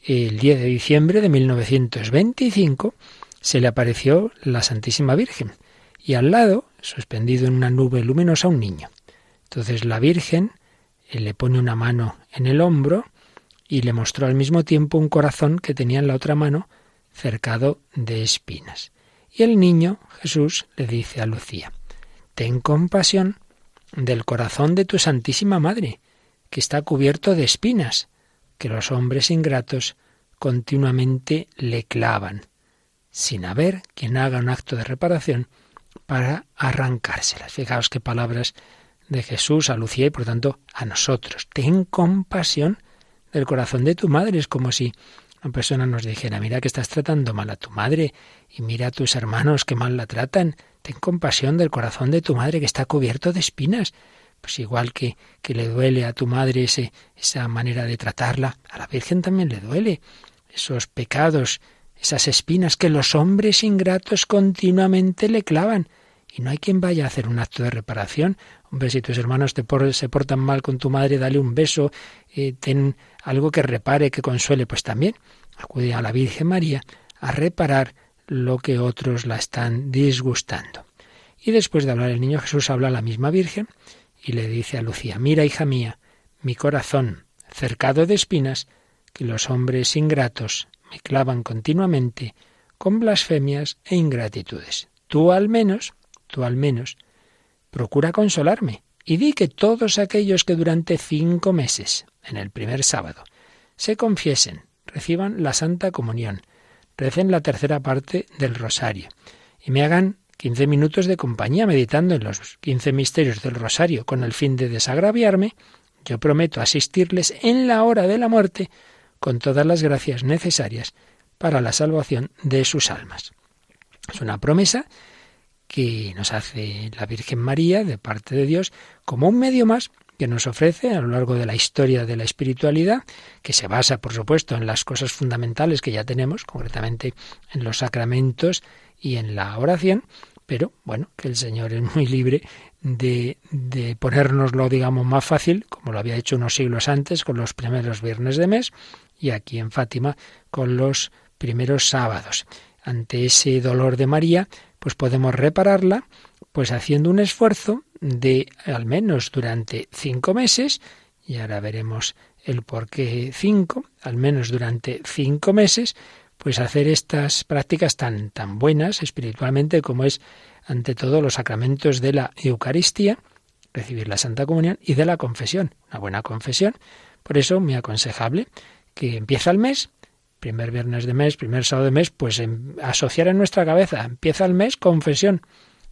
el 10 de diciembre de 1925 se le apareció la Santísima Virgen y al lado, suspendido en una nube luminosa, un niño. Entonces la Virgen eh, le pone una mano en el hombro y le mostró al mismo tiempo un corazón que tenía en la otra mano cercado de espinas. Y el niño, Jesús, le dice a Lucía, Ten compasión del corazón de tu Santísima Madre, que está cubierto de espinas, que los hombres ingratos continuamente le clavan, sin haber quien haga un acto de reparación para arrancárselas. Fijaos qué palabras de Jesús a Lucía y por tanto a nosotros. Ten compasión del corazón de tu madre. Es como si una persona nos dijera, mira que estás tratando mal a tu madre y mira a tus hermanos que mal la tratan. Ten compasión del corazón de tu madre que está cubierto de espinas. Pues igual que, que le duele a tu madre ese, esa manera de tratarla, a la Virgen también le duele. Esos pecados, esas espinas que los hombres ingratos continuamente le clavan. Y no hay quien vaya a hacer un acto de reparación. Hombre, si tus hermanos te se portan mal con tu madre, dale un beso, eh, ten algo que repare, que consuele. Pues también acude a la Virgen María a reparar lo que otros la están disgustando. Y después de hablar el niño Jesús habla a la misma Virgen y le dice a Lucía, mira hija mía, mi corazón, cercado de espinas, que los hombres ingratos me clavan continuamente con blasfemias e ingratitudes. Tú al menos, tú al menos, procura consolarme y di que todos aquellos que durante cinco meses, en el primer sábado, se confiesen, reciban la Santa Comunión, recen la tercera parte del rosario y me hagan quince minutos de compañía meditando en los quince misterios del rosario con el fin de desagraviarme, yo prometo asistirles en la hora de la muerte con todas las gracias necesarias para la salvación de sus almas. Es una promesa que nos hace la Virgen María de parte de Dios como un medio más que nos ofrece a lo largo de la historia de la espiritualidad, que se basa, por supuesto, en las cosas fundamentales que ya tenemos, concretamente en los sacramentos y en la oración, pero bueno, que el Señor es muy libre de, de ponérnoslo, digamos, más fácil, como lo había hecho unos siglos antes con los primeros viernes de mes y aquí en Fátima con los primeros sábados. Ante ese dolor de María, pues podemos repararla, pues haciendo un esfuerzo de al menos durante cinco meses, y ahora veremos el por qué cinco, al menos durante cinco meses, pues hacer estas prácticas tan, tan buenas espiritualmente como es ante todo los sacramentos de la Eucaristía, recibir la Santa Comunión y de la confesión, una buena confesión. Por eso, muy aconsejable que empieza el mes, primer viernes de mes, primer sábado de mes, pues em, asociar en nuestra cabeza, empieza el mes, confesión.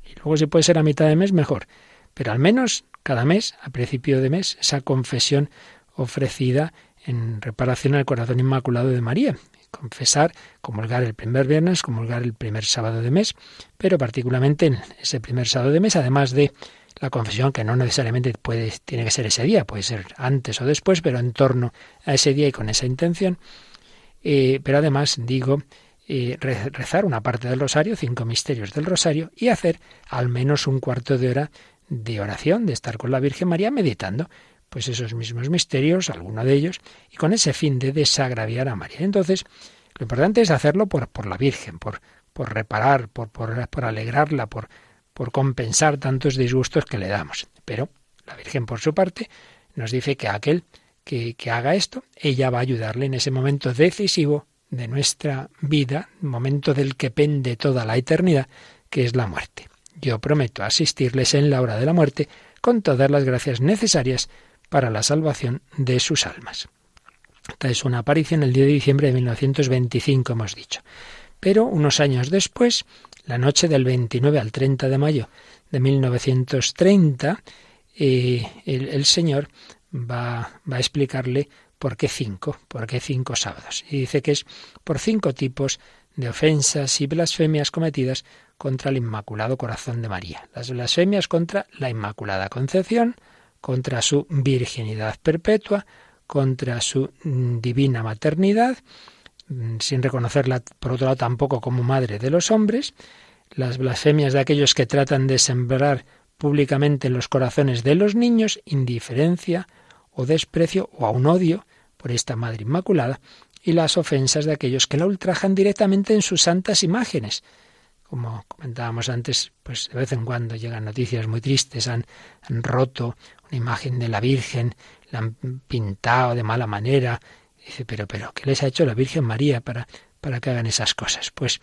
Y luego si puede ser a mitad de mes, mejor. Pero al menos cada mes, a principio de mes, esa confesión ofrecida en reparación al corazón inmaculado de María. Confesar, comulgar el primer viernes, comulgar el primer sábado de mes, pero particularmente en ese primer sábado de mes, además de la confesión, que no necesariamente puede, tiene que ser ese día, puede ser antes o después, pero en torno a ese día y con esa intención, eh, pero además digo eh, rezar una parte del rosario, cinco misterios del rosario, y hacer al menos un cuarto de hora de oración, de estar con la Virgen María meditando pues esos mismos misterios, alguno de ellos, y con ese fin de desagraviar a María. Entonces, lo importante es hacerlo por, por la Virgen, por, por reparar, por, por, por alegrarla, por, por compensar tantos disgustos que le damos. Pero la Virgen, por su parte, nos dice que aquel que, haga esto, ella va a ayudarle en ese momento decisivo de nuestra vida, momento del que pende toda la eternidad, que es la muerte. Yo prometo asistirles en la hora de la muerte con todas las gracias necesarias para la salvación de sus almas. Esta es una aparición el día de diciembre de 1925, hemos dicho. Pero unos años después, la noche del 29 al 30 de mayo de 1930, eh, el Señor va, va a explicarle por qué cinco, por qué cinco sábados. Y dice que es por cinco tipos de ofensas y blasfemias cometidas contra el Inmaculado Corazón de María. Las blasfemias contra la Inmaculada Concepción, contra su virginidad perpetua, contra su mm, divina maternidad, mm, sin reconocerla por otro lado tampoco como madre de los hombres, las blasfemias de aquellos que tratan de sembrar públicamente en los corazones de los niños indiferencia, o desprecio o a odio por esta Madre Inmaculada y las ofensas de aquellos que la ultrajan directamente en sus santas imágenes. Como comentábamos antes, pues de vez en cuando llegan noticias muy tristes, han, roto una imagen de la Virgen, la han pintado de mala manera. Dice, pero, pero, ¿qué les ha hecho la Virgen María para, para que hagan esas cosas? Pues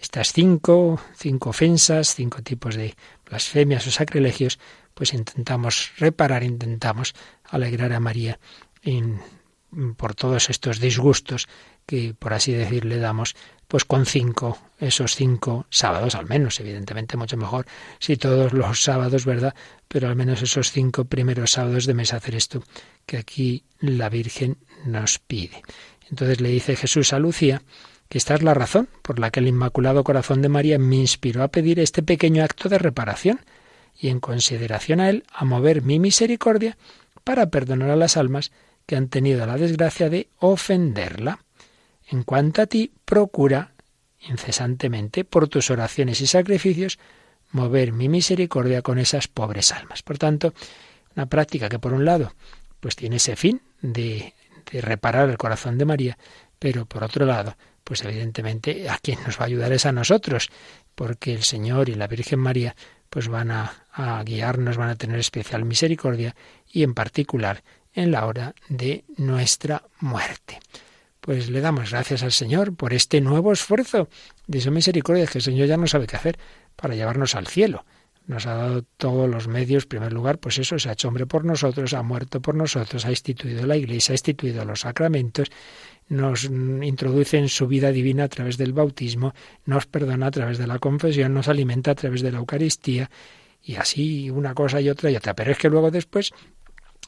estas cinco, cinco ofensas, cinco tipos de blasfemias o sacrilegios, pues intentamos reparar, intentamos alegrar a María en, por todos estos disgustos que, por así decir, le damos, pues con cinco, esos cinco sábados al menos, evidentemente mucho mejor si todos los sábados, ¿verdad? Pero al menos esos cinco primeros sábados de mes hacer esto que aquí la Virgen nos pide. Entonces le dice Jesús a Lucía que esta es la razón por la que el Inmaculado Corazón de María me inspiró a pedir este pequeño acto de reparación y en consideración a él a mover mi misericordia para perdonar a las almas que han tenido la desgracia de ofenderla. En cuanto a ti, procura incesantemente por tus oraciones y sacrificios mover mi misericordia con esas pobres almas. Por tanto, una práctica que por un lado pues tiene ese fin de, de reparar el corazón de María, pero por otro lado, pues evidentemente a quien nos va a ayudar es a nosotros, porque el Señor y la Virgen María pues van a, a guiarnos, van a tener especial misericordia y en particular en la hora de nuestra muerte. Pues le damos gracias al Señor por este nuevo esfuerzo de su misericordia, que el Señor ya no sabe qué hacer para llevarnos al cielo. Nos ha dado todos los medios, en primer lugar, pues eso, se ha hecho hombre por nosotros, ha muerto por nosotros, ha instituido la Iglesia, ha instituido los sacramentos, nos introduce en su vida divina a través del bautismo, nos perdona a través de la confesión, nos alimenta a través de la Eucaristía, y así una cosa y otra y otra. Pero es que luego después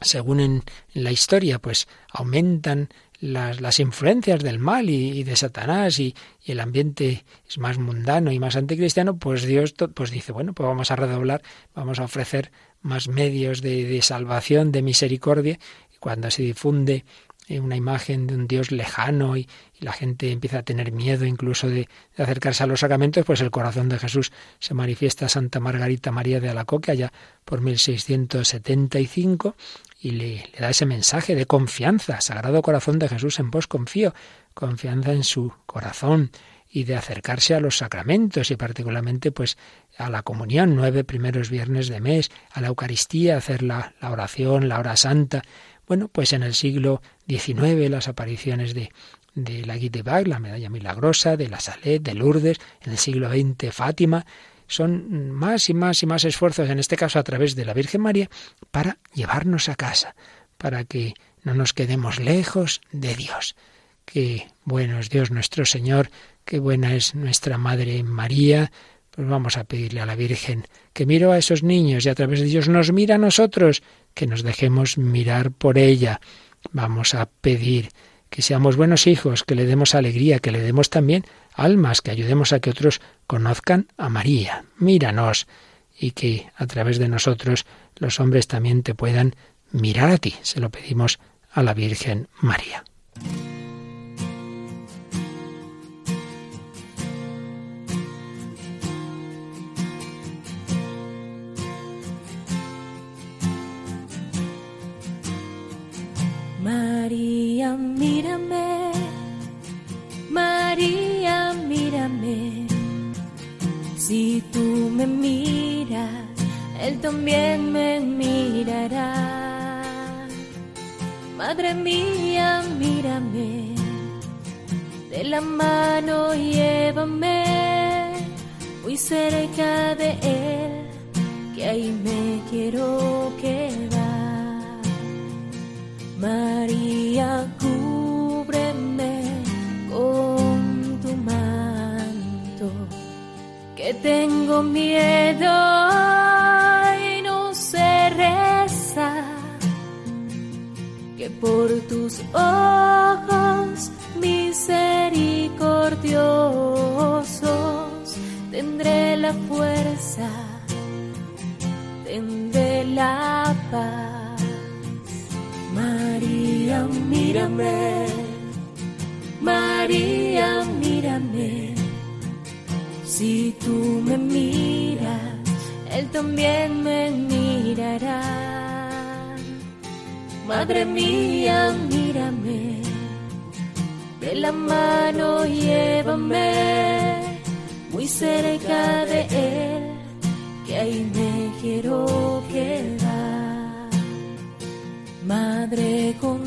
según en, la historia, pues aumentan las, las influencias del mal y, de Satanás y, el ambiente es más mundano y más anticristiano, pues Dios pues dice, bueno, pues vamos a redoblar, vamos a ofrecer más medios de, de salvación, de misericordia. Y cuando se difunde una imagen de un Dios lejano y, la gente empieza a tener miedo incluso de, acercarse a los sacramentos, pues el corazón de Jesús se manifiesta a Santa Margarita María de Alacoque allá por 1675 y le, da ese mensaje de confianza, Sagrado Corazón de Jesús en vos confío, confianza en su corazón y de acercarse a los sacramentos y particularmente pues a la comunión, nueve primeros viernes de mes, a la Eucaristía, hacer la oración, la hora santa, bueno, pues en el siglo XIX las apariciones de, de la Guy Bach, la medalla milagrosa, de la Salet, de Lourdes, en el siglo XX Fátima, son más y más y más esfuerzos, en este caso a través de la Virgen María, para llevarnos a casa, para que no nos quedemos lejos de Dios. Qué bueno es Dios nuestro Señor, qué buena es nuestra Madre María, pues vamos a pedirle a la Virgen que miro a esos niños y a través de ellos nos mira a nosotros, que nos dejemos mirar por ella. Vamos a pedir que seamos buenos hijos, que le demos alegría, que le demos también almas, que ayudemos a que otros conozcan a María. Míranos y que a través de nosotros los hombres también te puedan mirar a ti. Se lo pedimos a la Virgen María.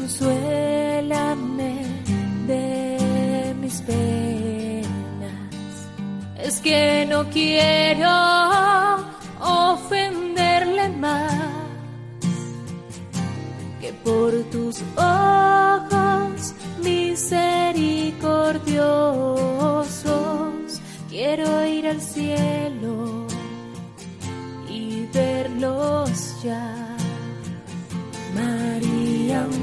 Consuélame de mis penas, es que no quiero ofenderle más que por tus ojos misericordiosos quiero ir al cielo y verlos ya.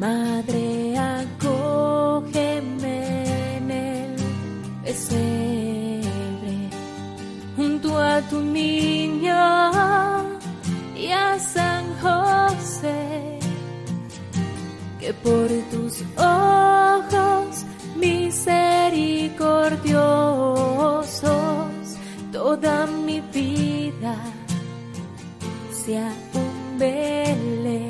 Madre, acógeme en el pesebre, junto a tu niño y a San José que por tus ojos misericordiosos toda mi vida sea un Belén.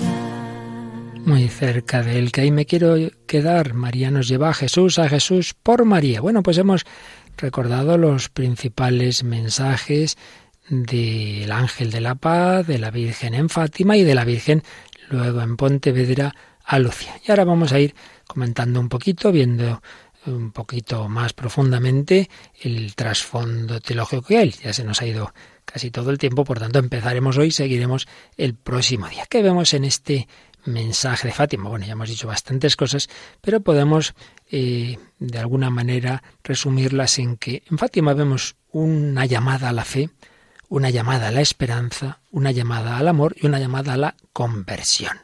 Muy cerca de Él, que ahí me quiero quedar. María nos lleva a Jesús, a Jesús por María. Bueno, pues hemos recordado los principales mensajes del ángel de la paz, de la Virgen en Fátima y de la Virgen luego en Pontevedra a Lucia. Y ahora vamos a ir comentando un poquito, viendo un poquito más profundamente el trasfondo teológico que hay. Ya se nos ha ido casi todo el tiempo, por tanto empezaremos hoy, seguiremos el próximo día. ¿Qué vemos en este mensaje de Fátima? Bueno, ya hemos dicho bastantes cosas, pero podemos eh, de alguna manera resumirlas en que en Fátima vemos una llamada a la fe, una llamada a la esperanza, una llamada al amor y una llamada a la conversión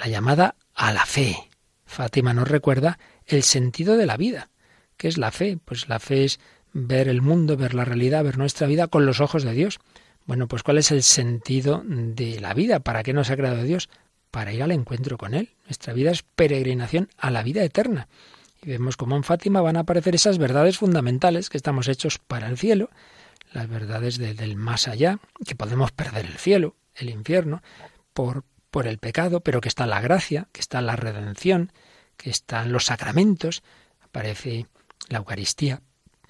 la llamada a la fe. Fátima nos recuerda el sentido de la vida. ¿Qué es la fe? Pues la fe es ver el mundo, ver la realidad, ver nuestra vida con los ojos de Dios. Bueno, pues ¿cuál es el sentido de la vida? ¿Para qué nos ha creado Dios? Para ir al encuentro con Él. Nuestra vida es peregrinación a la vida eterna. Y vemos cómo en Fátima van a aparecer esas verdades fundamentales que estamos hechos para el cielo, las verdades del más allá, que podemos perder el cielo, el infierno, por por el pecado, pero que está la gracia, que está la redención, que están los sacramentos. Aparece la Eucaristía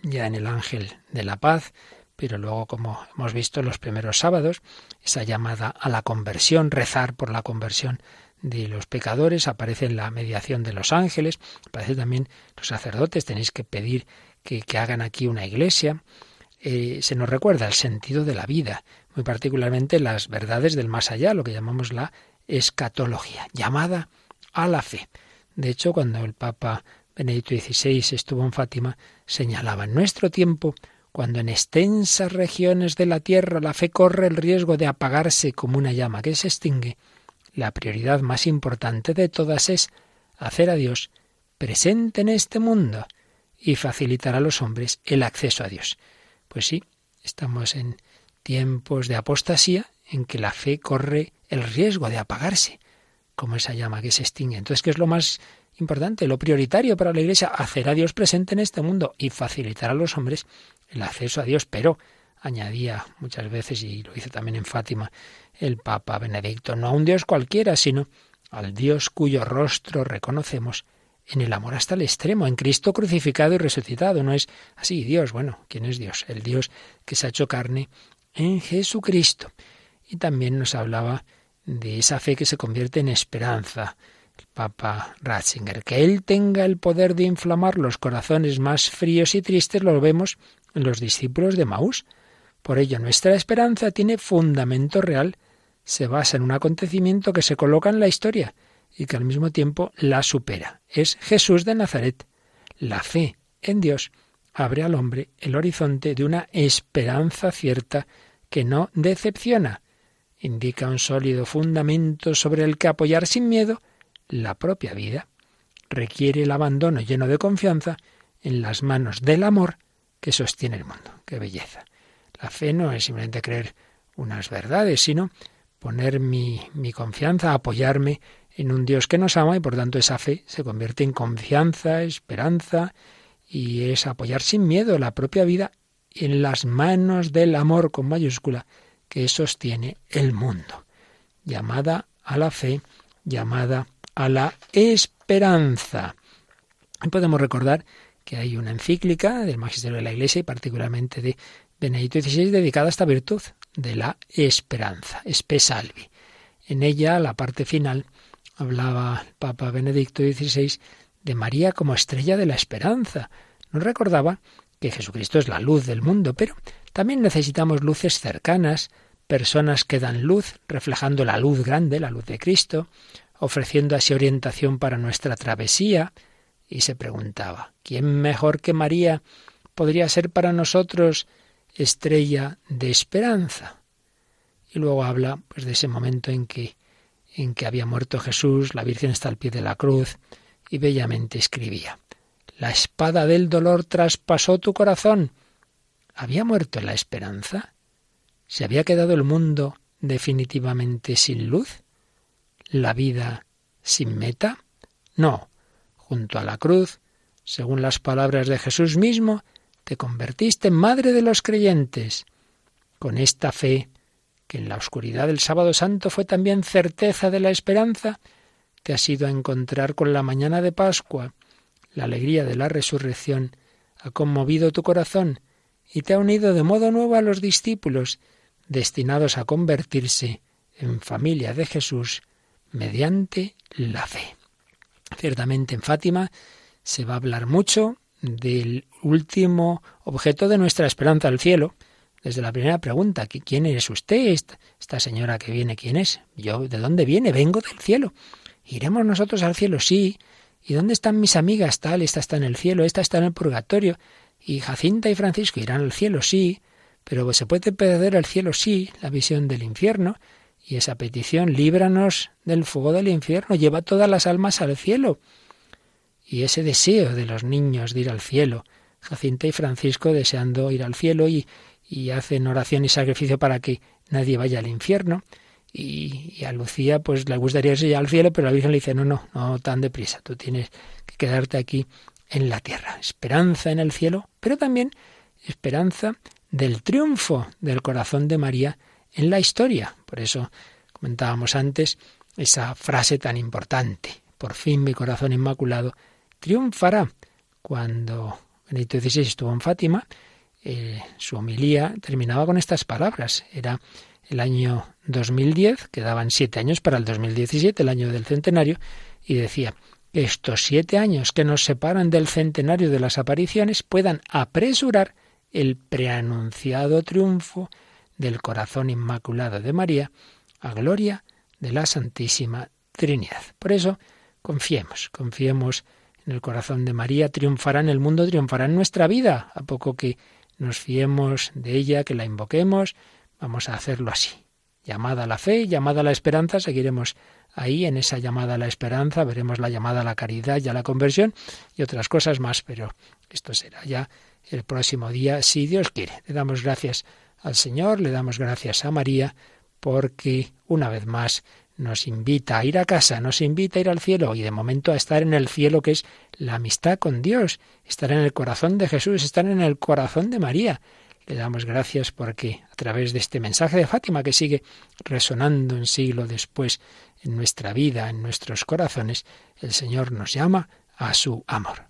ya en el ángel de la paz, pero luego, como hemos visto en los primeros sábados, esa llamada a la conversión, rezar por la conversión de los pecadores, aparece en la mediación de los ángeles, aparece también los sacerdotes, tenéis que pedir que, hagan aquí una iglesia. Eh, se nos recuerda el sentido de la vida, muy particularmente las verdades del más allá, lo que llamamos la escatología, llamada a la fe. De hecho, cuando el Papa Benedicto XVI estuvo en Fátima, señalaba en nuestro tiempo, cuando en extensas regiones de la tierra la fe corre el riesgo de apagarse como una llama que se extingue, la prioridad más importante de todas es hacer a Dios presente en este mundo y facilitar a los hombres el acceso a Dios. Pues sí, estamos en tiempos de apostasía en que la fe corre el riesgo de apagarse, como esa llama que se extingue. Entonces, ¿qué es lo más importante, lo prioritario para la Iglesia? Hacer a Dios presente en este mundo y facilitar a los hombres el acceso a Dios. Pero, añadía muchas veces, y lo hizo también en Fátima, el Papa Benedicto, no a un Dios cualquiera, sino al Dios cuyo rostro reconocemos en el amor hasta el extremo, en Cristo crucificado y resucitado. No es así, Dios, bueno, ¿quién es Dios? El Dios que se ha hecho carne en Jesucristo. Y también nos hablaba de esa fe que se convierte en esperanza, Papa Ratzinger. Que Él tenga el poder de inflamar los corazones más fríos y tristes lo vemos en los discípulos de Maús. Por ello, nuestra esperanza tiene fundamento real, se basa en un acontecimiento que se coloca en la historia y que al mismo tiempo la supera. Es Jesús de Nazaret. La fe en Dios abre al hombre el horizonte de una esperanza cierta que no decepciona. Indica un sólido fundamento sobre el que apoyar sin miedo la propia vida. Requiere el abandono lleno de confianza en las manos del amor que sostiene el mundo. ¡Qué belleza! La fe no es simplemente creer unas verdades, sino poner mi, mi confianza, apoyarme en un Dios que nos ama y por tanto esa fe se convierte en confianza, esperanza y es apoyar sin miedo la propia vida en las manos del amor con mayúscula que sostiene el mundo. Llamada a la fe, llamada a la esperanza. Podemos recordar que hay una encíclica del Magisterio de la Iglesia y particularmente de Benedicto XVI dedicada a esta virtud de la esperanza, espesalvi. En ella, la parte final, hablaba el Papa Benedicto XVI de María como estrella de la esperanza. Nos recordaba que Jesucristo es la luz del mundo, pero también necesitamos luces cercanas, personas que dan luz, reflejando la luz grande, la luz de Cristo, ofreciendo así orientación para nuestra travesía, y se preguntaba, ¿quién mejor que María podría ser para nosotros estrella de esperanza? Y luego habla pues de ese momento en que en que había muerto Jesús, la Virgen está al pie de la cruz, y bellamente escribía La espada del dolor traspasó tu corazón. ¿Había muerto la esperanza? ¿Se había quedado el mundo definitivamente sin luz? ¿La vida sin meta? No. Junto a la cruz, según las palabras de Jesús mismo, te convertiste en madre de los creyentes. Con esta fe que en la oscuridad del sábado santo fue también certeza de la esperanza, te has ido a encontrar con la mañana de Pascua. La alegría de la resurrección ha conmovido tu corazón y te ha unido de modo nuevo a los discípulos, destinados a convertirse en familia de Jesús mediante la fe. Ciertamente en Fátima se va a hablar mucho del último objeto de nuestra esperanza al cielo, desde la primera pregunta, ¿quién eres usted? Esta señora que viene, ¿quién es? Yo, ¿de dónde viene? Vengo del cielo. ¿Iremos nosotros al cielo? Sí. ¿Y dónde están mis amigas? Tal, esta está en el cielo, esta está en el purgatorio. ¿Y Jacinta y Francisco irán al cielo? Sí. Pero se puede perder el cielo, sí, la visión del infierno. Y esa petición, líbranos del fuego del infierno, lleva todas las almas al cielo. Y ese deseo de los niños de ir al cielo, Jacinta y Francisco deseando ir al cielo y, y hacen oración y sacrificio para que nadie vaya al infierno. Y, a Lucía pues le gustaría irse ya al cielo, pero la Virgen le dice, no, no, no tan deprisa, tú tienes que quedarte aquí en la tierra. Esperanza en el cielo, pero también esperanza del triunfo del corazón de María en la historia. Por eso comentábamos antes esa frase tan importante. Por fin mi corazón inmaculado triunfará. Cuando Benito XVI estuvo en Fátima, eh, su homilía terminaba con estas palabras. Era el año 2010, quedaban siete años para el 2017, el año del centenario, y decía, estos siete años que nos separan del centenario de las apariciones puedan apresurar el preanunciado triunfo del corazón inmaculado de María a gloria de la Santísima Trinidad. Por eso, confiemos, confiemos en el corazón de María, triunfará en el mundo, triunfará en nuestra vida, a poco que nos fiemos de ella, que la invoquemos, vamos a hacerlo así. Llamada a la fe, llamada a la esperanza, seguiremos ahí en esa llamada a la esperanza, veremos la llamada a la caridad y a la conversión y otras cosas más, pero esto será ya el próximo día, si Dios quiere. Le damos gracias al Señor, le damos gracias a María, porque una vez más nos invita a ir a casa, nos invita a ir al cielo y de momento a estar en el cielo que es la amistad con Dios, estar en el corazón de Jesús, estar en el corazón de María. Le damos gracias porque a través de este mensaje de Fátima que sigue resonando un siglo después en nuestra vida, en nuestros corazones, el Señor nos llama a su amor.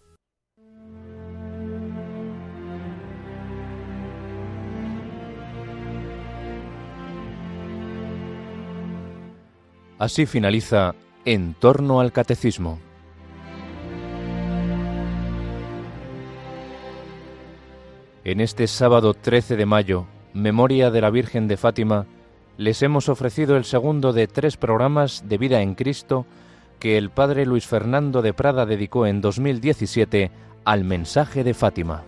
Así finaliza En torno al catecismo. En este sábado 13 de mayo, memoria de la Virgen de Fátima, les hemos ofrecido el segundo de tres programas de vida en Cristo que el padre Luis Fernando de Prada dedicó en 2017 al mensaje de Fátima.